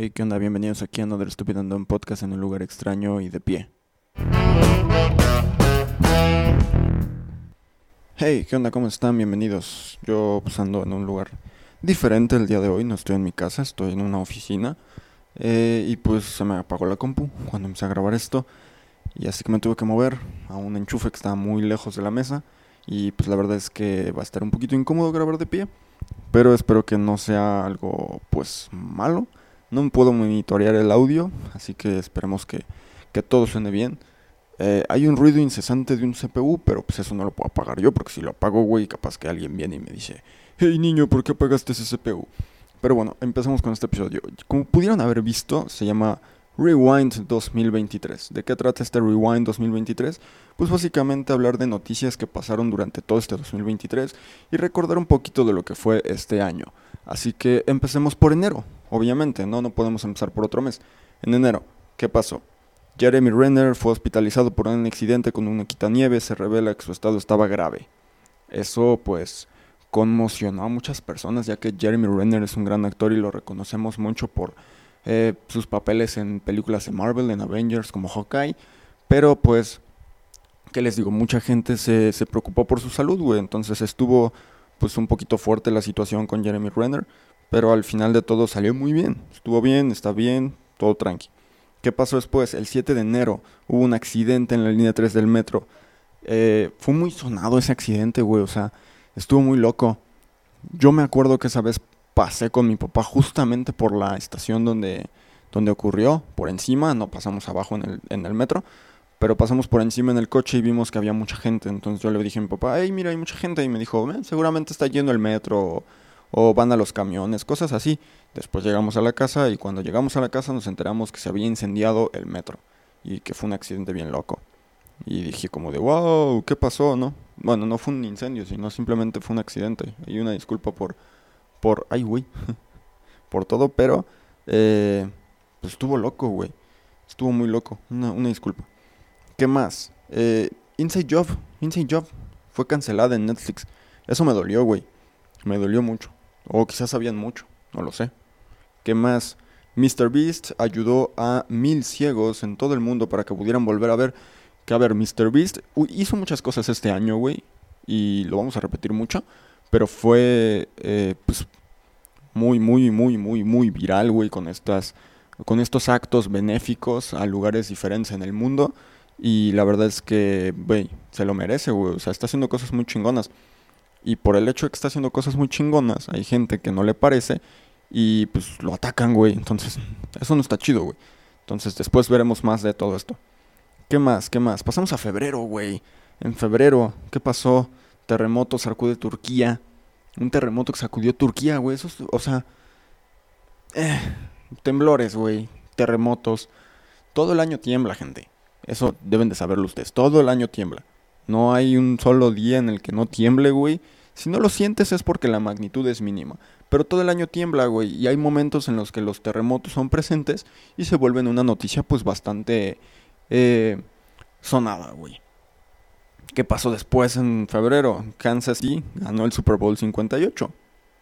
Hey, ¿qué onda? Bienvenidos aquí a Another Stupid and Dumb Podcast en un lugar extraño y de pie. Hey, ¿qué onda? ¿Cómo están? Bienvenidos. Yo pues ando en un lugar diferente el día de hoy. No estoy en mi casa, estoy en una oficina. Eh, y pues se me apagó la compu cuando empecé a grabar esto. Y así que me tuve que mover a un enchufe que estaba muy lejos de la mesa. Y pues la verdad es que va a estar un poquito incómodo grabar de pie. Pero espero que no sea algo pues malo. No puedo monitorear el audio, así que esperemos que, que todo suene bien. Eh, hay un ruido incesante de un CPU, pero pues eso no lo puedo apagar yo, porque si lo apago, güey, capaz que alguien viene y me dice, hey niño, ¿por qué apagaste ese CPU? Pero bueno, empezamos con este episodio. Como pudieron haber visto, se llama Rewind 2023. ¿De qué trata este Rewind 2023? Pues básicamente hablar de noticias que pasaron durante todo este 2023 y recordar un poquito de lo que fue este año. Así que empecemos por enero, obviamente, no, no podemos empezar por otro mes. En enero, ¿qué pasó? Jeremy Renner fue hospitalizado por un accidente con una quitanieve, se revela que su estado estaba grave. Eso pues conmocionó a muchas personas ya que Jeremy Renner es un gran actor y lo reconocemos mucho por eh, sus papeles en películas de Marvel, en Avengers como Hawkeye, pero pues, ¿qué les digo? Mucha gente se, se preocupó por su salud, güey, entonces estuvo pues un poquito fuerte la situación con Jeremy Renner, pero al final de todo salió muy bien. Estuvo bien, está bien, todo tranqui. ¿Qué pasó después? El 7 de enero hubo un accidente en la línea 3 del metro. Eh, fue muy sonado ese accidente, güey, o sea, estuvo muy loco. Yo me acuerdo que esa vez pasé con mi papá justamente por la estación donde, donde ocurrió, por encima, no pasamos abajo en el, en el metro, pero pasamos por encima en el coche y vimos que había mucha gente. Entonces yo le dije a mi papá, hey, mira, hay mucha gente. Y me dijo, seguramente está yendo el metro o, van a los camiones, cosas así. Después llegamos a la casa y cuando llegamos a la casa nos enteramos que se había incendiado el metro y que fue un accidente bien loco. Y dije como de, wow, ¿qué pasó? no Bueno, no fue un incendio, sino simplemente fue un accidente. Y una disculpa por, por, ay, güey, por todo, pero, eh, pues estuvo loco, güey. Estuvo muy loco. Una, una disculpa. ¿Qué más? Eh, Inside Job. Inside Job fue cancelada en Netflix. Eso me dolió, güey. Me dolió mucho. O quizás sabían mucho. No lo sé. ¿Qué más? Mr. Beast ayudó a mil ciegos en todo el mundo para que pudieran volver a ver. Que a ver, Mr. Beast hizo muchas cosas este año, güey. Y lo vamos a repetir mucho. Pero fue, eh, pues, muy, muy, muy, muy, muy viral, güey, con estas, con estos actos benéficos a lugares diferentes en el mundo. Y la verdad es que, güey, se lo merece, güey. O sea, está haciendo cosas muy chingonas. Y por el hecho de que está haciendo cosas muy chingonas, hay gente que no le parece y pues lo atacan, güey. Entonces, eso no está chido, güey. Entonces, después veremos más de todo esto. ¿Qué más? ¿Qué más? Pasamos a febrero, güey. En febrero, ¿qué pasó? Terremoto sacude Turquía. Un terremoto que sacudió Turquía, güey. Eso, o sea, eh, temblores, güey. Terremotos. Todo el año tiembla, gente. Eso deben de saberlo ustedes. Todo el año tiembla. No hay un solo día en el que no tiemble, güey. Si no lo sientes es porque la magnitud es mínima. Pero todo el año tiembla, güey. Y hay momentos en los que los terremotos son presentes y se vuelven una noticia pues bastante eh, sonada, güey. ¿Qué pasó después en febrero? Kansas City ganó el Super Bowl 58.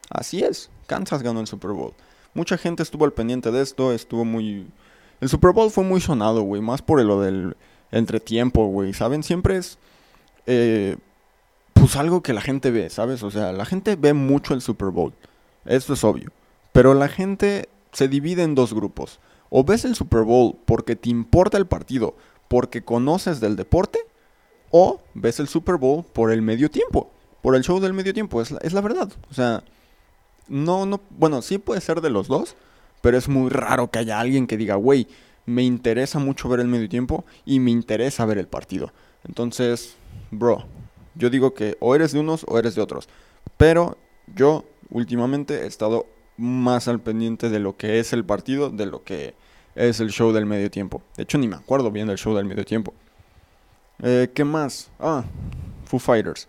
Así es, Kansas ganó el Super Bowl. Mucha gente estuvo al pendiente de esto, estuvo muy el Super Bowl fue muy sonado, güey, más por lo del entretiempo, güey, ¿saben? Siempre es, eh, pues algo que la gente ve, ¿sabes? O sea, la gente ve mucho el Super Bowl, esto es obvio, pero la gente se divide en dos grupos. O ves el Super Bowl porque te importa el partido, porque conoces del deporte, o ves el Super Bowl por el medio tiempo, por el show del medio tiempo, es la, es la verdad. O sea, no, no, bueno, sí puede ser de los dos, pero es muy raro que haya alguien que diga, güey, me interesa mucho ver el medio tiempo y me interesa ver el partido. Entonces, bro, yo digo que o eres de unos o eres de otros. Pero yo últimamente he estado más al pendiente de lo que es el partido, de lo que es el show del medio tiempo. De hecho, ni me acuerdo bien del show del medio tiempo. Eh, ¿Qué más? Ah, Foo Fighters.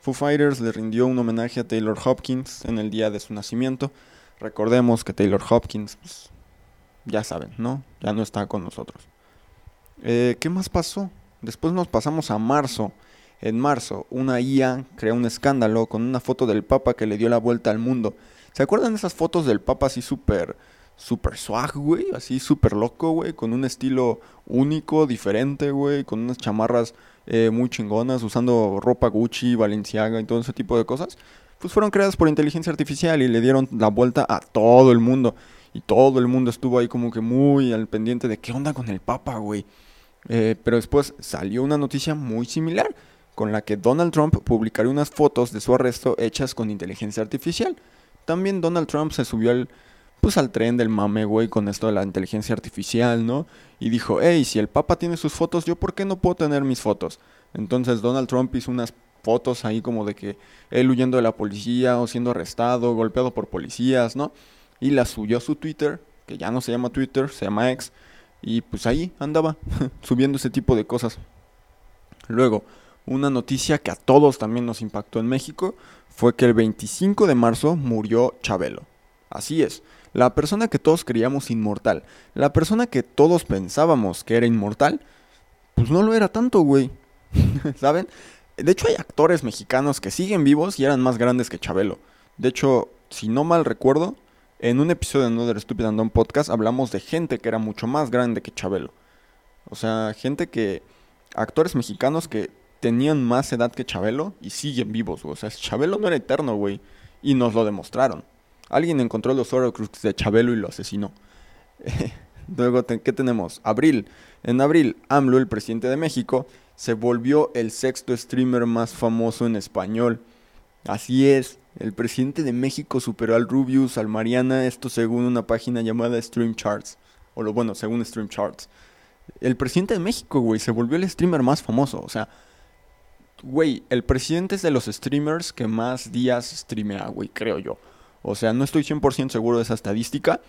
Foo Fighters le rindió un homenaje a Taylor Hopkins en el día de su nacimiento. Recordemos que Taylor Hopkins, pues, ya saben, ¿no? Ya no está con nosotros. Eh, ¿Qué más pasó? Después nos pasamos a marzo. En marzo, una IA creó un escándalo con una foto del Papa que le dio la vuelta al mundo. ¿Se acuerdan esas fotos del Papa así súper, super swag, güey, así super loco, güey, con un estilo único, diferente, güey, con unas chamarras eh, muy chingonas, usando ropa Gucci, Balenciaga y todo ese tipo de cosas, pues fueron creadas por inteligencia artificial y le dieron la vuelta a todo el mundo. Y todo el mundo estuvo ahí como que muy al pendiente de qué onda con el Papa, güey. Eh, pero después salió una noticia muy similar, con la que Donald Trump publicaría unas fotos de su arresto hechas con inteligencia artificial. También Donald Trump se subió al, pues, al tren del mame, güey, con esto de la inteligencia artificial, ¿no? Y dijo, hey, si el Papa tiene sus fotos, ¿yo por qué no puedo tener mis fotos? Entonces Donald Trump hizo unas fotos ahí como de que él huyendo de la policía o siendo arrestado, golpeado por policías, ¿no? Y las subió a su Twitter, que ya no se llama Twitter, se llama X, y pues ahí andaba subiendo ese tipo de cosas. Luego, una noticia que a todos también nos impactó en México fue que el 25 de marzo murió Chabelo. Así es, la persona que todos creíamos inmortal, la persona que todos pensábamos que era inmortal, pues no lo era tanto, güey. ¿Saben? De hecho hay actores mexicanos que siguen vivos y eran más grandes que Chabelo. De hecho, si no mal recuerdo, en un episodio de Another Stupid and Podcast hablamos de gente que era mucho más grande que Chabelo. O sea, gente que... Actores mexicanos que tenían más edad que Chabelo y siguen vivos, O sea, Chabelo no era eterno, güey. Y nos lo demostraron. Alguien encontró los Horrocrux de Chabelo y lo asesinó. Luego, ¿qué tenemos? Abril. En abril, AMLO, el presidente de México, se volvió el sexto streamer más famoso en español. Así es, el presidente de México superó al Rubius, al Mariana, esto según una página llamada Stream Charts. O lo bueno, según Stream Charts. El presidente de México, güey, se volvió el streamer más famoso. O sea, güey, el presidente es de los streamers que más días streamea, güey, creo yo. O sea, no estoy 100% seguro de esa estadística.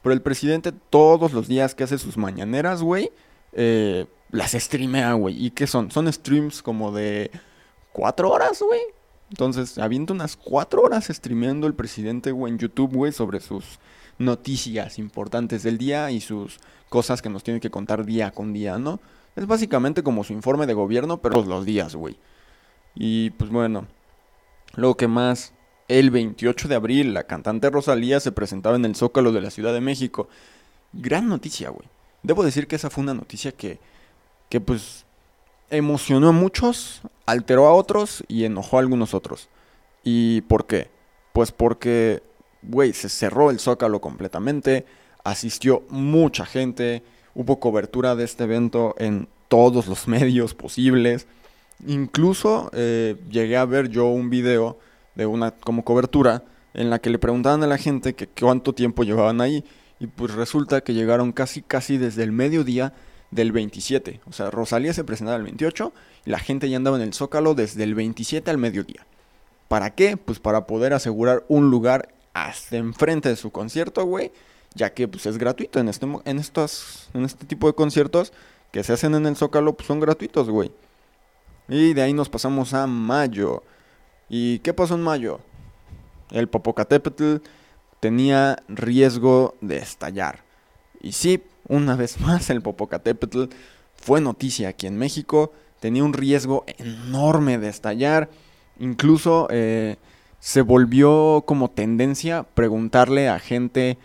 Pero el presidente todos los días que hace sus mañaneras, güey, eh, las streamea, güey. ¿Y qué son? Son streams como de cuatro horas, güey. Entonces, avienta unas cuatro horas streameando el presidente, güey, en YouTube, güey, sobre sus noticias importantes del día y sus cosas que nos tiene que contar día con día, ¿no? Es básicamente como su informe de gobierno, pero los días, güey. Y pues bueno, lo que más, el 28 de abril, la cantante Rosalía se presentaba en el Zócalo de la Ciudad de México. Gran noticia, güey. Debo decir que esa fue una noticia que, que pues emocionó a muchos, alteró a otros y enojó a algunos otros. ¿Y por qué? Pues porque, güey, se cerró el zócalo completamente, asistió mucha gente, hubo cobertura de este evento en todos los medios posibles. Incluso eh, llegué a ver yo un video de una como cobertura en la que le preguntaban a la gente que cuánto tiempo llevaban ahí y pues resulta que llegaron casi casi desde el mediodía del 27. O sea, Rosalía se presentaba el 28 y la gente ya andaba en el Zócalo desde el 27 al mediodía. ¿Para qué? Pues para poder asegurar un lugar hasta enfrente de su concierto, güey. Ya que pues es gratuito en este, en, estos, en este tipo de conciertos que se hacen en el Zócalo, pues son gratuitos, güey. Y de ahí nos pasamos a mayo. ¿Y qué pasó en mayo? El Popocatépetl tenía riesgo de estallar. Y sí, una vez más, el Popocatépetl fue noticia aquí en México, tenía un riesgo enorme de estallar, incluso eh, se volvió como tendencia preguntarle a gente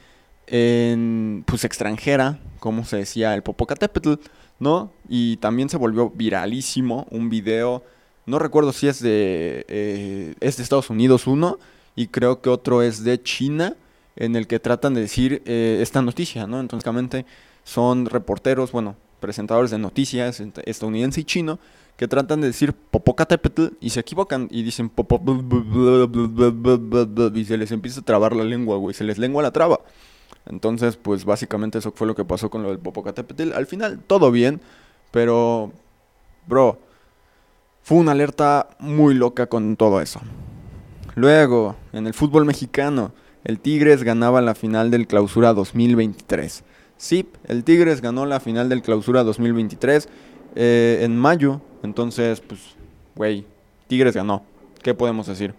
en, pues extranjera, como se decía el Popocatépetl, ¿no? Y también se volvió viralísimo un video, no recuerdo si es de, eh, es de Estados Unidos uno, y creo que otro es de China, en el que tratan de decir eh, esta noticia, ¿no? Entonces, básicamente son reporteros, bueno, presentadores de noticias estadounidense y chino que tratan de decir Popocatépetl y se equivocan y dicen y se les empieza a trabar la lengua, güey, se les lengua la traba. Entonces, pues básicamente eso fue lo que pasó con lo del Popocatépetl. Al final todo bien, pero bro, fue una alerta muy loca con todo eso. Luego, en el fútbol mexicano, el Tigres ganaba la final del Clausura 2023. Sí, el Tigres ganó la final del Clausura 2023 eh, en mayo. Entonces, pues, güey, Tigres ganó. ¿Qué podemos decir?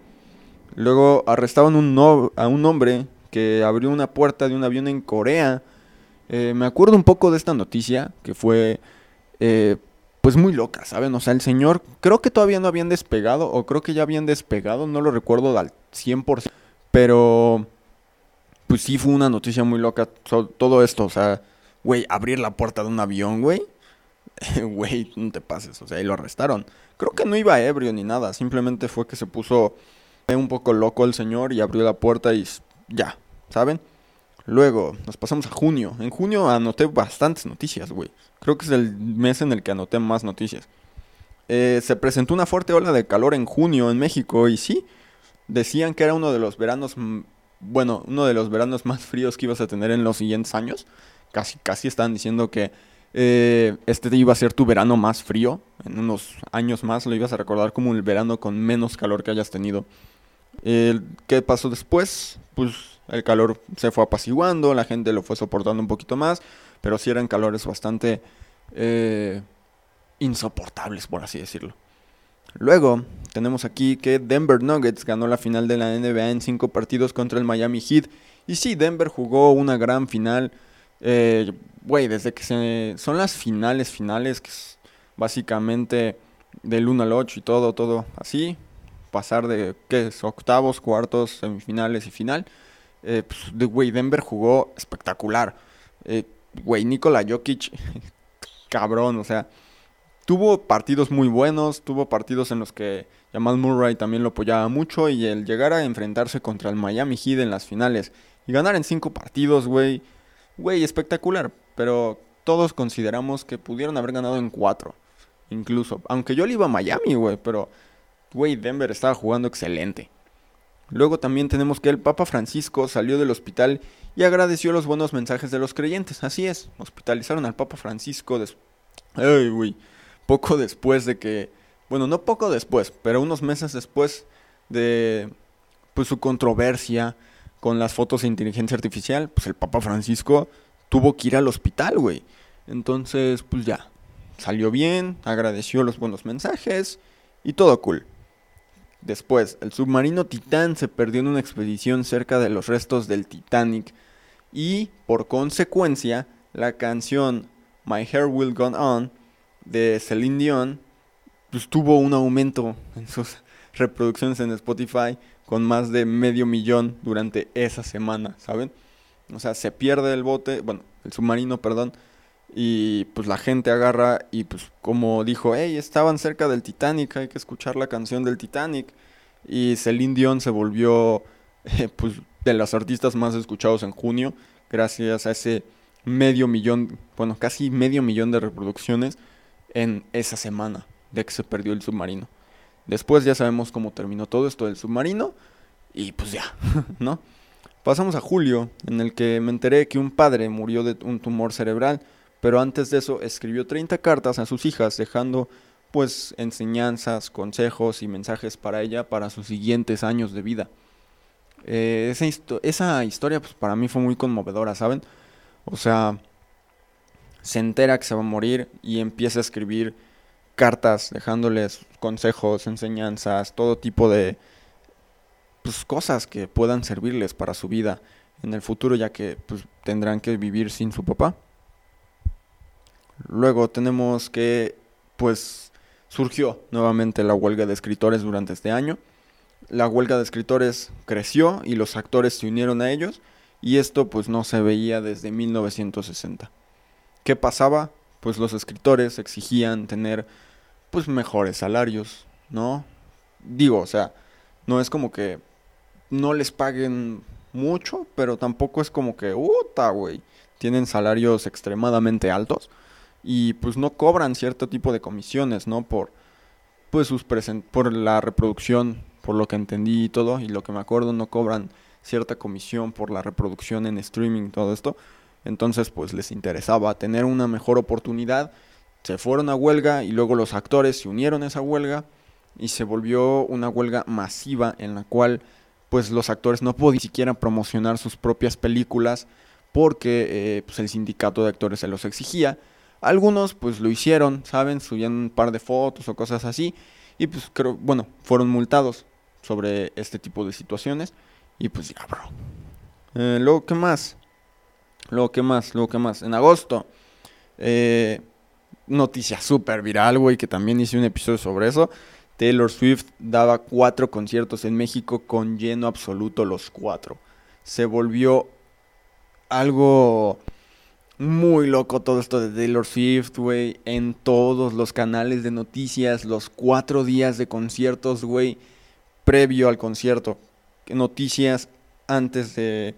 Luego arrestaban a un hombre que abrió una puerta de un avión en Corea. Eh, me acuerdo un poco de esta noticia que fue, eh, pues, muy loca, ¿saben? O sea, el señor, creo que todavía no habían despegado, o creo que ya habían despegado, no lo recuerdo al 100%, pero pues sí fue una noticia muy loca todo esto, o sea, güey, abrir la puerta de un avión, güey. Güey, no te pases, o sea, ahí lo arrestaron. Creo que no iba ebrio ni nada, simplemente fue que se puso un poco loco el señor y abrió la puerta y ya, ¿saben? Luego, nos pasamos a junio. En junio anoté bastantes noticias, güey. Creo que es el mes en el que anoté más noticias. Eh, se presentó una fuerte ola de calor en junio en México y sí, decían que era uno de los veranos bueno, uno de los veranos más fríos que ibas a tener en los siguientes años. Casi, casi estaban diciendo que eh, este iba a ser tu verano más frío. En unos años más lo ibas a recordar como el verano con menos calor que hayas tenido. ¿Qué pasó después? Pues el calor se fue apaciguando, la gente lo fue soportando un poquito más, pero sí eran calores bastante eh, insoportables, por así decirlo. Luego tenemos aquí que Denver Nuggets ganó la final de la NBA en cinco partidos contra el Miami Heat. Y sí, Denver jugó una gran final. Eh, güey, desde que se, son las finales finales, que es básicamente del 1 al 8 y todo, todo así. Pasar de, ¿qué es? Octavos, cuartos, semifinales y final. Eh, pues, güey, Denver jugó espectacular. Eh, güey, Nikola Jokic, cabrón, o sea tuvo partidos muy buenos, tuvo partidos en los que Jamal Murray también lo apoyaba mucho y el llegar a enfrentarse contra el Miami Heat en las finales y ganar en cinco partidos, güey, güey, espectacular, pero todos consideramos que pudieron haber ganado en cuatro, incluso, aunque yo le iba a Miami, güey, pero, güey, Denver estaba jugando excelente. Luego también tenemos que el Papa Francisco salió del hospital y agradeció los buenos mensajes de los creyentes. Así es, hospitalizaron al Papa Francisco. Ay, güey poco después de que, bueno, no poco después, pero unos meses después de pues su controversia con las fotos de inteligencia artificial, pues el Papa Francisco tuvo que ir al hospital, güey. Entonces, pues ya, salió bien, agradeció los buenos mensajes y todo cool. Después, el submarino Titán se perdió en una expedición cerca de los restos del Titanic y, por consecuencia, la canción My Hair Will Go On de Celine Dion, pues tuvo un aumento en sus reproducciones en Spotify con más de medio millón durante esa semana, ¿saben? O sea, se pierde el bote, bueno, el submarino, perdón, y pues la gente agarra y pues como dijo, hey, estaban cerca del Titanic, hay que escuchar la canción del Titanic. Y Celine Dion se volvió eh, pues de los artistas más escuchados en junio, gracias a ese medio millón, bueno, casi medio millón de reproducciones en esa semana de que se perdió el submarino. Después ya sabemos cómo terminó todo esto del submarino y pues ya, ¿no? Pasamos a julio, en el que me enteré que un padre murió de un tumor cerebral, pero antes de eso escribió 30 cartas a sus hijas dejando pues enseñanzas, consejos y mensajes para ella para sus siguientes años de vida. Eh, esa, esa historia pues para mí fue muy conmovedora, ¿saben? O sea, se entera que se va a morir y empieza a escribir cartas dejándoles consejos, enseñanzas, todo tipo de pues, cosas que puedan servirles para su vida en el futuro ya que pues, tendrán que vivir sin su papá. Luego tenemos que pues surgió nuevamente la huelga de escritores durante este año. La huelga de escritores creció y los actores se unieron a ellos y esto pues no se veía desde 1960. ¿Qué pasaba? Pues los escritores exigían tener pues mejores salarios, ¿no? Digo, o sea, no es como que no les paguen mucho, pero tampoco es como que, ¡uta, güey! Tienen salarios extremadamente altos y pues no cobran cierto tipo de comisiones, ¿no? Por pues sus por la reproducción, por lo que entendí y todo y lo que me acuerdo no cobran cierta comisión por la reproducción en streaming todo esto. Entonces, pues les interesaba tener una mejor oportunidad. Se fueron a huelga y luego los actores se unieron a esa huelga y se volvió una huelga masiva en la cual pues los actores no podían siquiera promocionar sus propias películas porque eh, pues, el sindicato de actores se los exigía. Algunos pues lo hicieron, ¿saben? Subían un par de fotos o cosas así y pues creo, bueno, fueron multados sobre este tipo de situaciones y pues ya, bro. Eh, luego, ¿qué más? Luego, ¿qué más? Luego, ¿qué más? En agosto, eh, noticia súper viral, güey, que también hice un episodio sobre eso. Taylor Swift daba cuatro conciertos en México con lleno absoluto los cuatro. Se volvió algo muy loco todo esto de Taylor Swift, güey. En todos los canales de noticias, los cuatro días de conciertos, güey. Previo al concierto. Noticias antes de.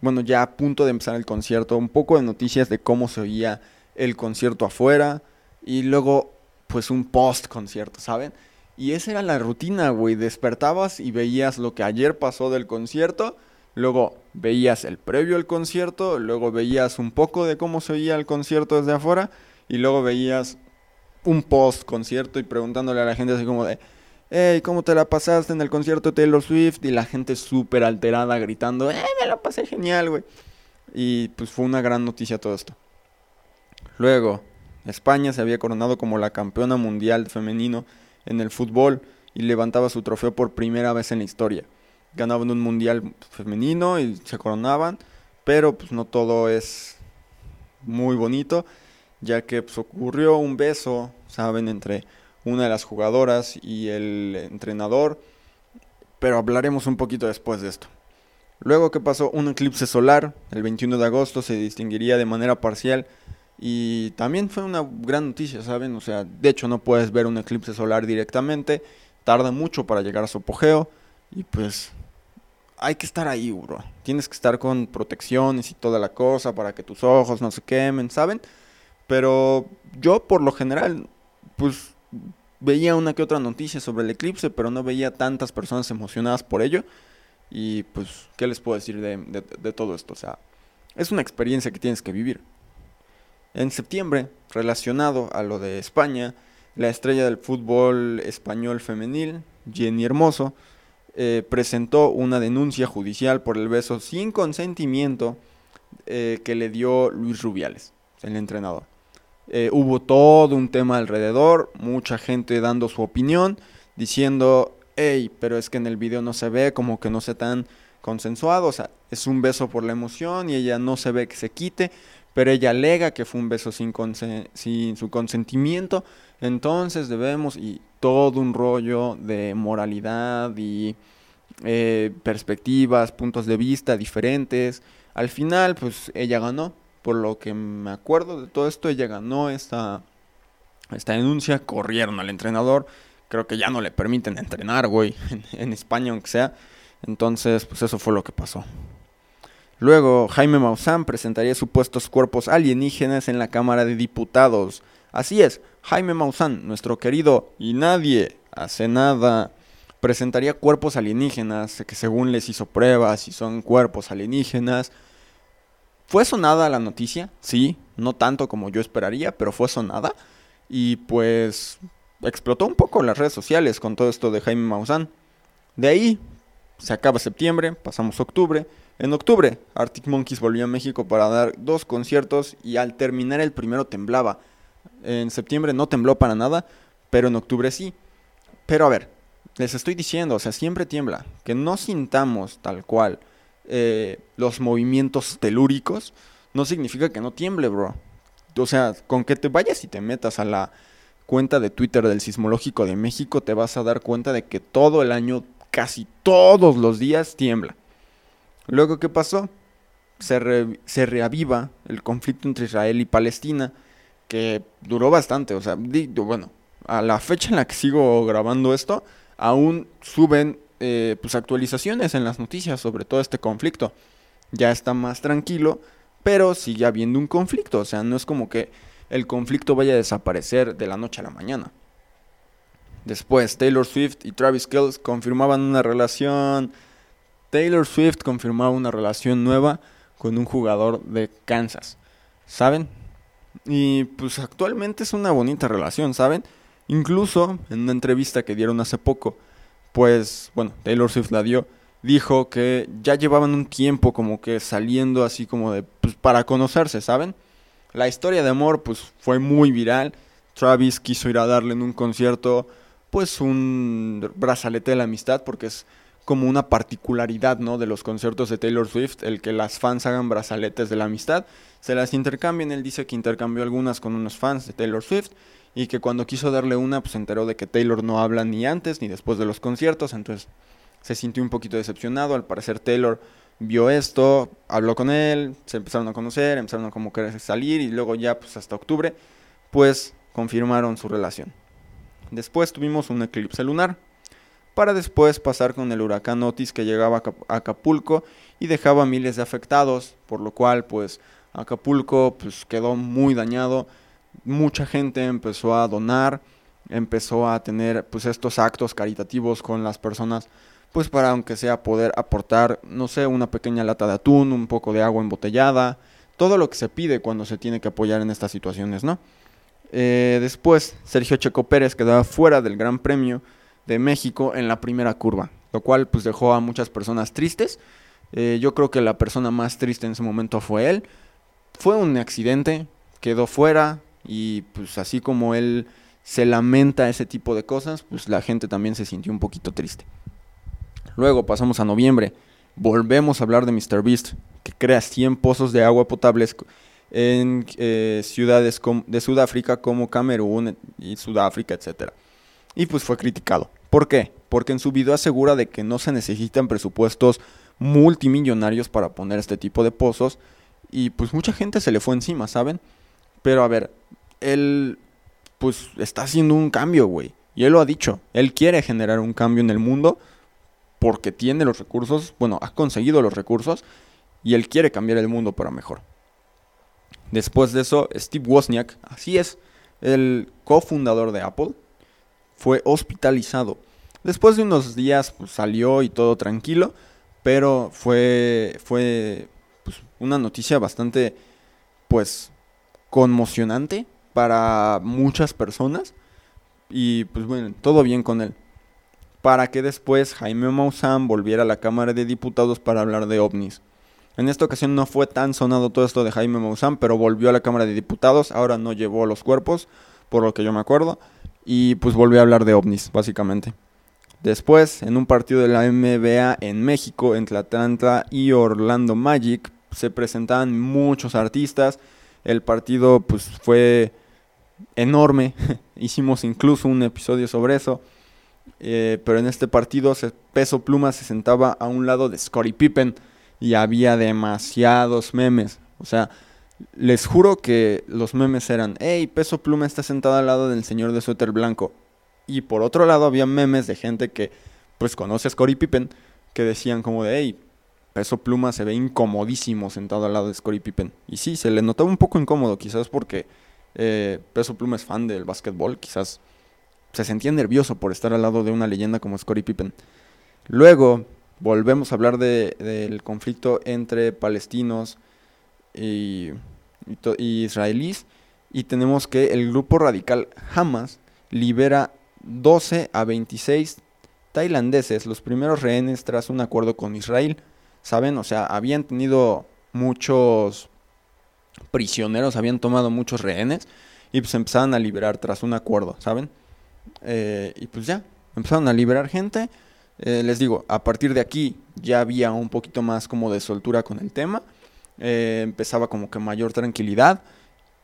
Bueno, ya a punto de empezar el concierto. Un poco de noticias de cómo se oía el concierto afuera. Y luego, pues un post concierto, ¿saben? Y esa era la rutina, güey. Despertabas y veías lo que ayer pasó del concierto luego veías el previo al concierto, luego veías un poco de cómo se oía el concierto desde afuera y luego veías un post concierto y preguntándole a la gente así como de, hey, ¿cómo te la pasaste en el concierto de Taylor Swift? Y la gente súper alterada gritando, eh, me la pasé genial, güey. Y pues fue una gran noticia todo esto. Luego, España se había coronado como la campeona mundial femenino en el fútbol y levantaba su trofeo por primera vez en la historia ganaban un mundial femenino y se coronaban, pero pues no todo es muy bonito, ya que pues, ocurrió un beso, saben, entre una de las jugadoras y el entrenador, pero hablaremos un poquito después de esto. Luego que pasó un eclipse solar, el 21 de agosto se distinguiría de manera parcial y también fue una gran noticia, ¿saben? O sea, de hecho no puedes ver un eclipse solar directamente, tarda mucho para llegar a su apogeo y pues hay que estar ahí, bro. Tienes que estar con protecciones y toda la cosa para que tus ojos no se quemen, ¿saben? Pero yo por lo general, pues veía una que otra noticia sobre el eclipse, pero no veía tantas personas emocionadas por ello. Y pues, ¿qué les puedo decir de, de todo esto? O sea, es una experiencia que tienes que vivir. En septiembre, relacionado a lo de España, la estrella del fútbol español femenil, Jenny Hermoso, eh, presentó una denuncia judicial por el beso sin consentimiento eh, que le dio Luis Rubiales, el entrenador. Eh, hubo todo un tema alrededor, mucha gente dando su opinión, diciendo, hey, pero es que en el video no se ve como que no sea tan consensuado, o sea, es un beso por la emoción y ella no se ve que se quite, pero ella alega que fue un beso sin, sin su consentimiento, entonces debemos, y todo un rollo de moralidad y eh, perspectivas, puntos de vista diferentes. Al final, pues ella ganó, por lo que me acuerdo de todo esto, ella ganó esta, esta denuncia, corrieron al entrenador, creo que ya no le permiten entrenar, güey, en, España aunque sea. Entonces, pues eso fue lo que pasó. Luego, Jaime Maussan presentaría supuestos cuerpos alienígenas en la Cámara de Diputados. Así es, Jaime Maussan, nuestro querido y nadie hace nada, presentaría cuerpos alienígenas, que según les hizo pruebas y son cuerpos alienígenas. Fue sonada la noticia, sí, no tanto como yo esperaría, pero fue sonada. Y pues explotó un poco las redes sociales con todo esto de Jaime Maussan. De ahí se acaba septiembre, pasamos octubre. En octubre, Arctic Monkeys volvió a México para dar dos conciertos y al terminar el primero temblaba. En septiembre no tembló para nada, pero en octubre sí. Pero a ver, les estoy diciendo, o sea, siempre tiembla. Que no sintamos tal cual eh, los movimientos telúricos no significa que no tiemble, bro. O sea, con que te vayas y te metas a la cuenta de Twitter del Sismológico de México, te vas a dar cuenta de que todo el año, casi todos los días, tiembla. Luego, ¿qué pasó? Se, se reaviva el conflicto entre Israel y Palestina que duró bastante, o sea, bueno, a la fecha en la que sigo grabando esto, aún suben eh, pues actualizaciones en las noticias sobre todo este conflicto. Ya está más tranquilo, pero sigue habiendo un conflicto, o sea, no es como que el conflicto vaya a desaparecer de la noche a la mañana. Después, Taylor Swift y Travis Kelce confirmaban una relación. Taylor Swift confirmaba una relación nueva con un jugador de Kansas. ¿Saben? Y pues actualmente es una bonita relación, ¿saben? Incluso en una entrevista que dieron hace poco, pues bueno, Taylor Swift la dio, dijo que ya llevaban un tiempo como que saliendo así como de pues, para conocerse, ¿saben? La historia de amor pues fue muy viral. Travis quiso ir a darle en un concierto pues un brazalete de la amistad porque es como una particularidad, ¿no? De los conciertos de Taylor Swift, el que las fans hagan brazaletes de la amistad, se las intercambien. Él dice que intercambió algunas con unos fans de Taylor Swift y que cuando quiso darle una, pues se enteró de que Taylor no habla ni antes ni después de los conciertos, entonces se sintió un poquito decepcionado. Al parecer Taylor vio esto, habló con él, se empezaron a conocer, empezaron a como querer salir y luego ya pues hasta octubre pues confirmaron su relación. Después tuvimos un eclipse lunar para después pasar con el huracán Otis que llegaba a Acapulco y dejaba miles de afectados, por lo cual pues Acapulco pues quedó muy dañado, mucha gente empezó a donar, empezó a tener pues estos actos caritativos con las personas pues para aunque sea poder aportar, no sé, una pequeña lata de atún, un poco de agua embotellada, todo lo que se pide cuando se tiene que apoyar en estas situaciones, ¿no? Eh, después, Sergio Checo Pérez quedaba fuera del Gran Premio de México en la primera curva, lo cual pues dejó a muchas personas tristes. Eh, yo creo que la persona más triste en ese momento fue él. Fue un accidente, quedó fuera y pues así como él se lamenta ese tipo de cosas, pues la gente también se sintió un poquito triste. Luego pasamos a noviembre, volvemos a hablar de MrBeast, que crea 100 pozos de agua potables en eh, ciudades de Sudáfrica como Camerún y Sudáfrica, etc. Y pues fue criticado. ¿Por qué? Porque en su video asegura de que no se necesitan presupuestos multimillonarios para poner este tipo de pozos y pues mucha gente se le fue encima, ¿saben? Pero a ver, él pues está haciendo un cambio, güey. Y él lo ha dicho, él quiere generar un cambio en el mundo porque tiene los recursos, bueno, ha conseguido los recursos y él quiere cambiar el mundo para mejor. Después de eso, Steve Wozniak, así es, el cofundador de Apple, fue hospitalizado. Después de unos días pues, salió y todo tranquilo, pero fue, fue pues, una noticia bastante pues conmocionante para muchas personas. Y pues bueno, todo bien con él. Para que después Jaime Maussan volviera a la Cámara de Diputados para hablar de ovnis. En esta ocasión no fue tan sonado todo esto de Jaime Maussan, pero volvió a la Cámara de Diputados. Ahora no llevó los cuerpos, por lo que yo me acuerdo. Y pues volvió a hablar de ovnis, básicamente. Después, en un partido de la NBA en México, entre Atlanta y Orlando Magic, se presentaban muchos artistas. El partido pues fue enorme. Hicimos incluso un episodio sobre eso. Eh, pero en este partido Peso Pluma se sentaba a un lado de Scottie Pippen y había demasiados memes. O sea, les juro que los memes eran, hey, Peso Pluma está sentado al lado del señor de suéter blanco. Y por otro lado había memes de gente que pues conoce a Scottie Pippen que decían como de, hey, Peso Pluma se ve incomodísimo sentado al lado de Scottie Pippen. Y sí, se le notaba un poco incómodo, quizás porque eh, Peso Pluma es fan del básquetbol, quizás se sentía nervioso por estar al lado de una leyenda como Scottie Pippen. Luego volvemos a hablar del conflicto entre palestinos y, israelíes y tenemos que el grupo radical Hamas libera 12 a 26 tailandeses, los primeros rehenes tras un acuerdo con Israel. ¿Saben? O sea, habían tenido muchos prisioneros, habían tomado muchos rehenes y pues empezaron a liberar tras un acuerdo, ¿saben? Eh, y pues ya, empezaron a liberar gente. Eh, les digo, a partir de aquí ya había un poquito más como de soltura con el tema. Eh, empezaba como que mayor tranquilidad.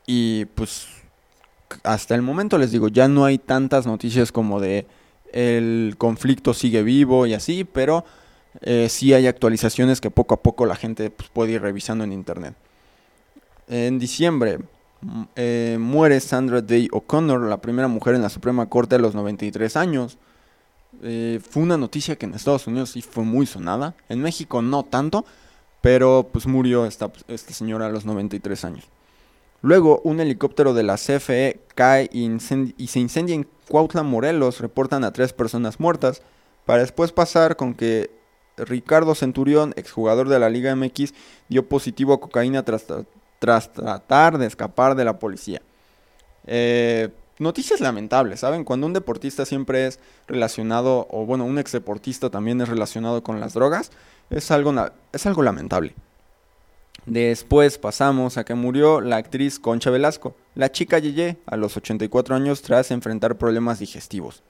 Y pues hasta el momento les digo, ya no hay tantas noticias como de el conflicto sigue vivo y así, pero sí hay actualizaciones que poco a poco la gente pues, puede ir revisando en internet. En diciembre eh, muere Sandra Day O'Connor, la primera mujer en la Suprema Corte a los 93 años. Eh, fue una noticia que en Estados Unidos sí fue muy sonada. En México no tanto, pero pues murió esta, esta señora a los 93 años. Luego, un helicóptero de la CFE cae y, se incendia en Cuautla, Morelos. Reportan a tres personas muertas. Para después pasar con que Ricardo Centurión, exjugador de la Liga MX, dio positivo a cocaína tras tratar de escapar de la policía. Eh, noticias lamentables, ¿saben? Cuando un deportista siempre es relacionado, o bueno, un ex deportista también es relacionado con las drogas, es algo, es algo lamentable. Después pasamos a que murió la actriz Concha Velasco, la chica Yeye, a los 84 años tras enfrentar problemas digestivos.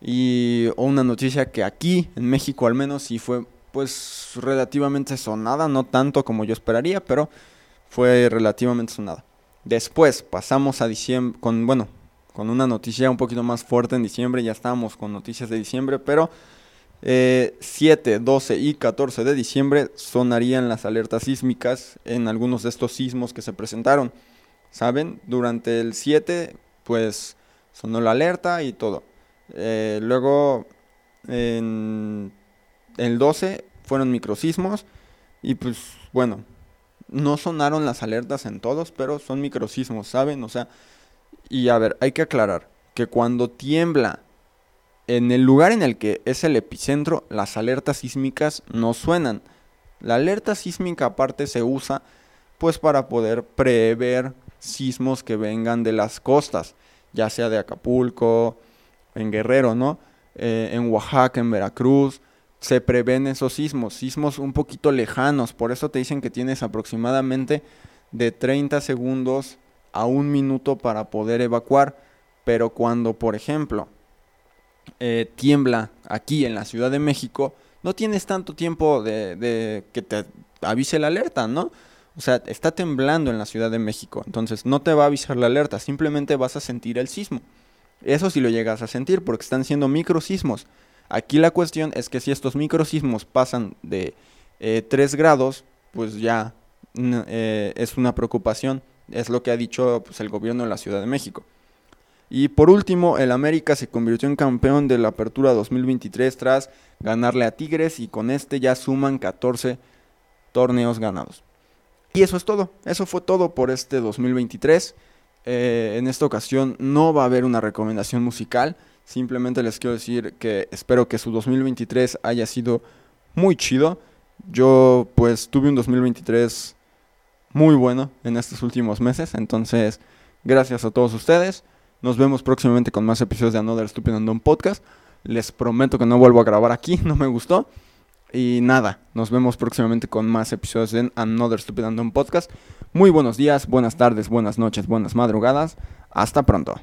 Y una noticia que aquí, en México al menos, sí fue pues relativamente sonada, no tanto como yo esperaría, pero fue relativamente sonada. Después pasamos a diciembre, con, bueno, con una noticia un poquito más fuerte en diciembre, ya estábamos con noticias de diciembre, pero 7, 12 y 14 de diciembre sonarían las alertas sísmicas en algunos de estos sismos que se presentaron. ¿Saben? Durante el 7, pues sonó la alerta y todo. Eh, luego, en el 12 fueron microsismos y pues bueno, no sonaron las alertas en todos, pero son microsismos, ¿saben? O sea, y a ver, hay que aclarar que cuando tiembla en el lugar en el que es el epicentro, las alertas sísmicas no suenan. La alerta sísmica aparte se usa pues para poder prever sismos que vengan de las costas, ya sea de Acapulco, en Guerrero, ¿no? Eh, en Oaxaca, en Veracruz, se prevén esos sismos, sismos un poquito lejanos, por eso te dicen que tienes aproximadamente de 30 segundos a un minuto para poder evacuar, pero cuando, por ejemplo, eh, tiembla aquí en la Ciudad de México, no tienes tanto tiempo de, que te avise la alerta, ¿no? O sea, está temblando en la Ciudad de México, entonces no te va a avisar la alerta, simplemente vas a sentir el sismo. Eso sí lo llegas a sentir porque están siendo microsismos. Aquí la cuestión es que si estos microsismos pasan de 3 eh, grados, pues ya eh, es una preocupación. Es lo que ha dicho pues, el gobierno de la Ciudad de México. Y por último, el América se convirtió en campeón de la Apertura 2023 tras ganarle a Tigres y con este ya suman 14 torneos ganados. Y eso es todo, eso fue todo por este 2023. Eh, en esta ocasión no va a haber una recomendación musical, simplemente les quiero decir que espero que su 2023 haya sido muy chido. Yo pues tuve un 2023 muy bueno en estos últimos meses, entonces gracias a todos ustedes. Nos vemos próximamente con más episodios de Another Stupid and Podcast. Les prometo que no vuelvo a grabar aquí, no me gustó. Y nada, nos vemos próximamente con más episodios en Another Stupid and Podcast. Muy buenos días, buenas tardes, buenas noches, buenas madrugadas. Hasta pronto.